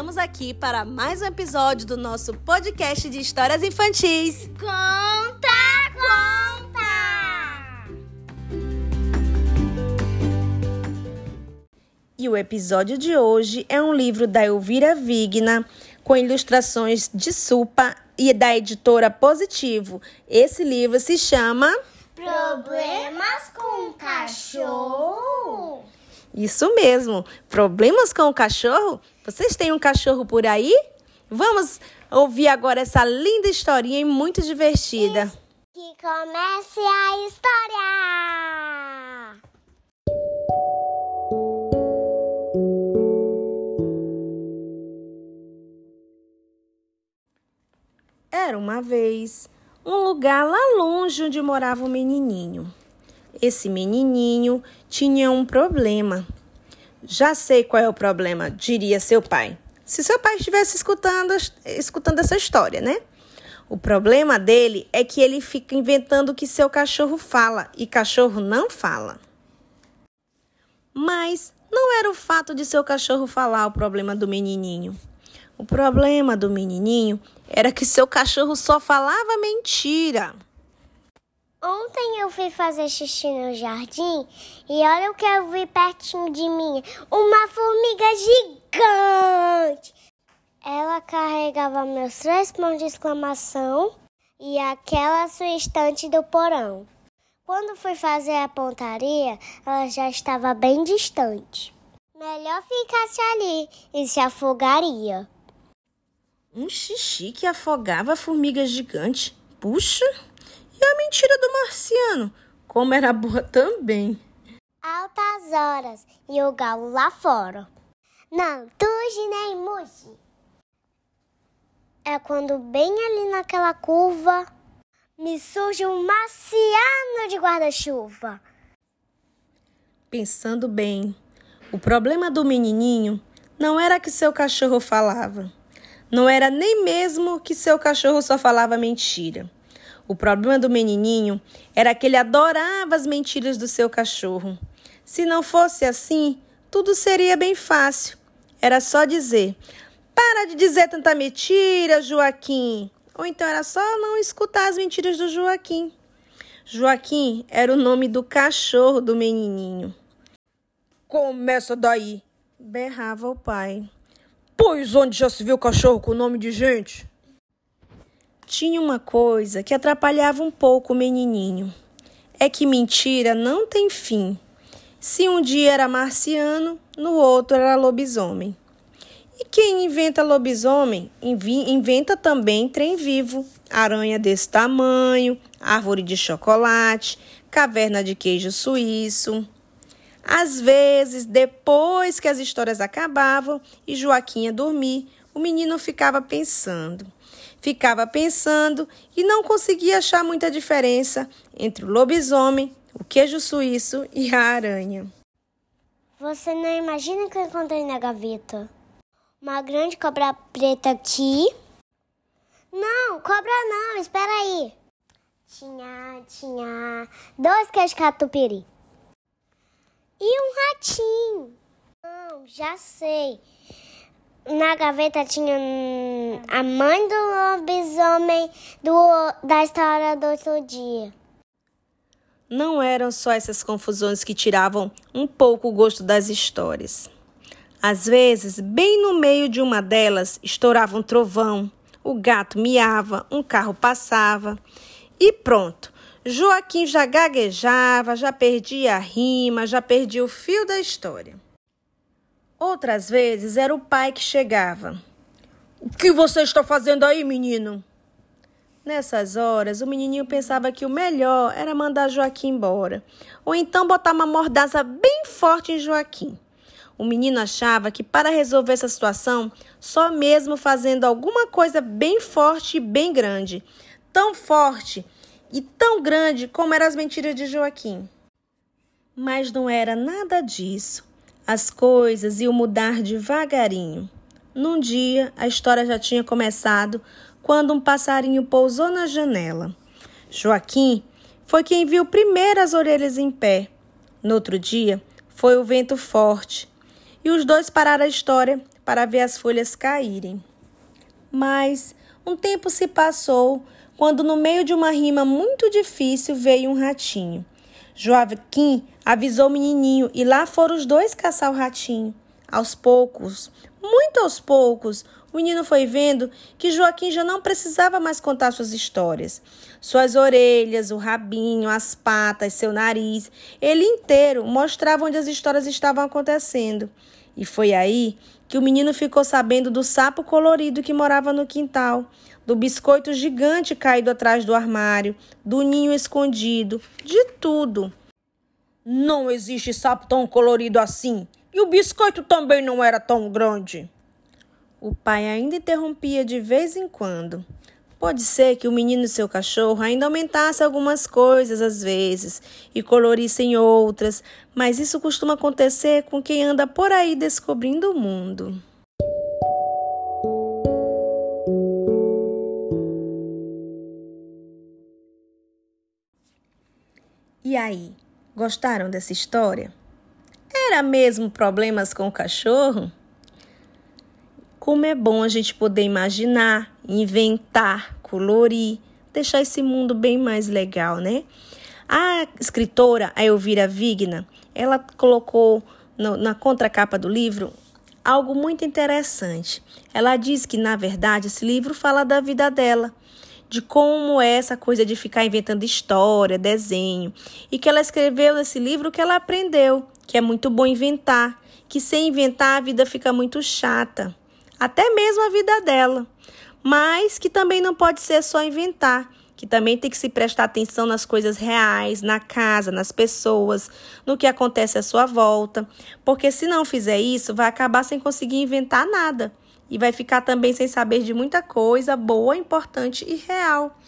estamos aqui para mais um episódio do nosso podcast de histórias infantis. Conta, conta! E o episódio de hoje é um livro da Elvira Vigna, com ilustrações de Supa e da editora Positivo. Esse livro se chama Problemas com cachorro? Isso mesmo. Problemas com o cachorro? Vocês têm um cachorro por aí? Vamos ouvir agora essa linda historinha e muito divertida. Que comece a história! Era uma vez um lugar lá longe onde morava um menininho. Esse menininho tinha um problema. Já sei qual é o problema, diria seu pai. Se seu pai estivesse escutando, escutando essa história, né? O problema dele é que ele fica inventando que seu cachorro fala e cachorro não fala. Mas não era o fato de seu cachorro falar o problema do menininho. O problema do menininho era que seu cachorro só falava mentira. Ontem eu fui fazer xixi no jardim e olha o que eu vi pertinho de mim: uma formiga gigante. Ela carregava meus três pontos de exclamação e aquela sua estante do porão. Quando fui fazer a pontaria, ela já estava bem distante. Melhor ficasse ali e se afogaria. Um xixi que afogava a formiga gigante. Puxa! E a mentira do marciano? Como era boa também. Altas horas e o galo lá fora. Não tuge nem muge. É quando bem ali naquela curva me surge um marciano de guarda-chuva. Pensando bem, o problema do menininho não era que seu cachorro falava. Não era nem mesmo que seu cachorro só falava mentira. O problema do menininho era que ele adorava as mentiras do seu cachorro. Se não fosse assim, tudo seria bem fácil. Era só dizer: Para de dizer tanta mentira, Joaquim. Ou então era só não escutar as mentiras do Joaquim. Joaquim era o nome do cachorro do menininho. Começa daí, berrava o pai. Pois onde já se viu cachorro com nome de gente? Tinha uma coisa que atrapalhava um pouco o menininho. É que mentira não tem fim. Se um dia era marciano, no outro era lobisomem. E quem inventa lobisomem, inventa também trem vivo, aranha desse tamanho, árvore de chocolate, caverna de queijo suíço. Às vezes, depois que as histórias acabavam e Joaquim ia dormir, o menino ficava pensando. Ficava pensando e não conseguia achar muita diferença entre o lobisomem, o queijo suíço e a aranha. Você não imagina o que eu encontrei na gaveta? Uma grande cobra preta aqui. Não, cobra não, espera aí. Tinha, tinha dois queijos catupiry. E um ratinho. Não, já sei. Na gaveta tinha a mãe do lobisomem do, da história do outro dia. Não eram só essas confusões que tiravam um pouco o gosto das histórias. Às vezes, bem no meio de uma delas, estourava um trovão, o gato miava, um carro passava e pronto. Joaquim já gaguejava, já perdia a rima, já perdia o fio da história. Outras vezes era o pai que chegava. O que você está fazendo aí, menino? Nessas horas, o menininho pensava que o melhor era mandar Joaquim embora, ou então botar uma mordaça bem forte em Joaquim. O menino achava que para resolver essa situação, só mesmo fazendo alguma coisa bem forte e bem grande, tão forte e tão grande como eram as mentiras de Joaquim. Mas não era nada disso. As coisas iam mudar devagarinho. Num dia, a história já tinha começado quando um passarinho pousou na janela. Joaquim foi quem viu primeiro as orelhas em pé. No outro dia, foi o vento forte. E os dois pararam a história para ver as folhas caírem. Mas um tempo se passou quando, no meio de uma rima muito difícil, veio um ratinho. Joaquim avisou o menininho e lá foram os dois caçar o ratinho. Aos poucos, muito aos poucos, o menino foi vendo que Joaquim já não precisava mais contar suas histórias. Suas orelhas, o rabinho, as patas, seu nariz, ele inteiro mostrava onde as histórias estavam acontecendo. E foi aí que o menino ficou sabendo do sapo colorido que morava no quintal, do biscoito gigante caído atrás do armário, do ninho escondido, de tudo. Não existe sapo tão colorido assim, e o biscoito também não era tão grande. O pai ainda interrompia de vez em quando. Pode ser que o menino e seu cachorro ainda aumentassem algumas coisas às vezes e colorissem outras, mas isso costuma acontecer com quem anda por aí descobrindo o mundo. E aí, gostaram dessa história? Era mesmo problemas com o cachorro? Como é bom a gente poder imaginar, inventar, colorir, deixar esse mundo bem mais legal, né? A escritora, a Elvira Vigna, ela colocou no, na contracapa do livro algo muito interessante. Ela diz que, na verdade, esse livro fala da vida dela, de como é essa coisa de ficar inventando história, desenho, e que ela escreveu nesse livro que ela aprendeu, que é muito bom inventar, que sem inventar a vida fica muito chata. Até mesmo a vida dela. Mas que também não pode ser só inventar, que também tem que se prestar atenção nas coisas reais, na casa, nas pessoas, no que acontece à sua volta, porque se não fizer isso, vai acabar sem conseguir inventar nada e vai ficar também sem saber de muita coisa boa, importante e real.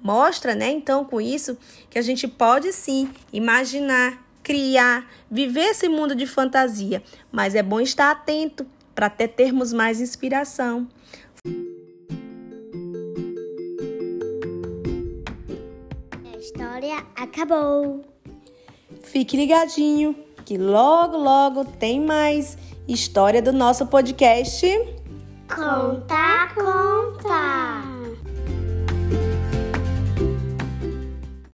Mostra, né, então, com isso, que a gente pode sim imaginar, criar, viver esse mundo de fantasia, mas é bom estar atento para até termos mais inspiração. A história acabou. Fique ligadinho que logo, logo tem mais história do nosso podcast. Contar, contar.